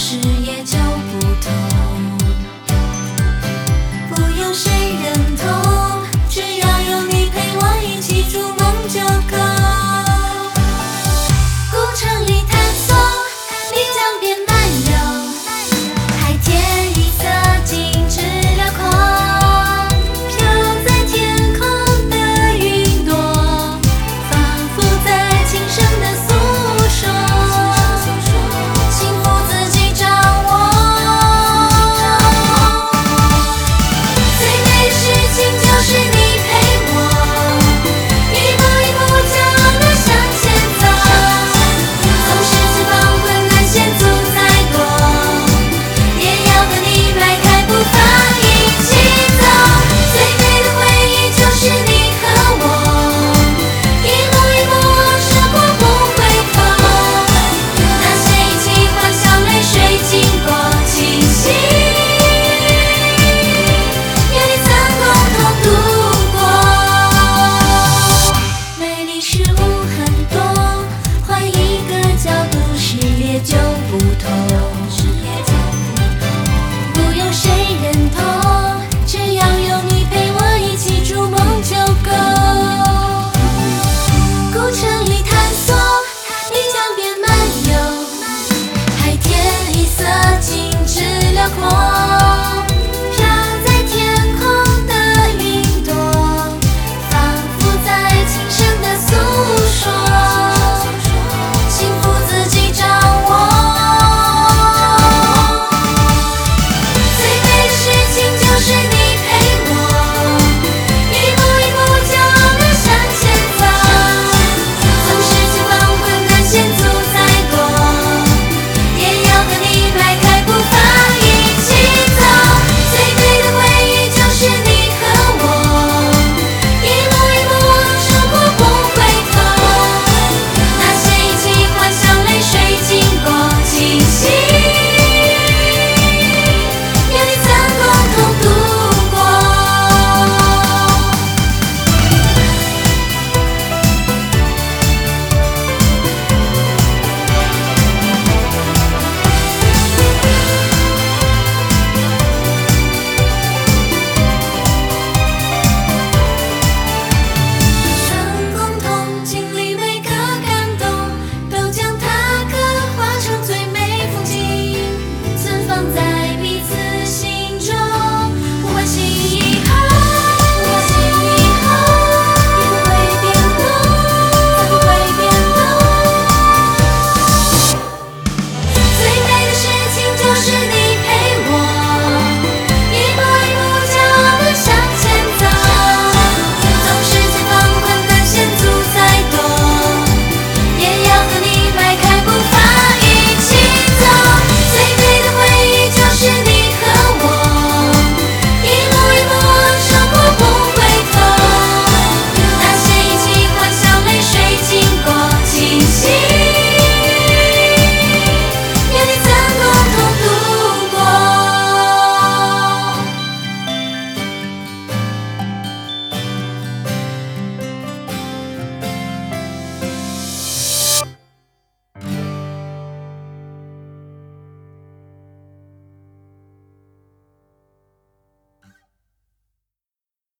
是是物很多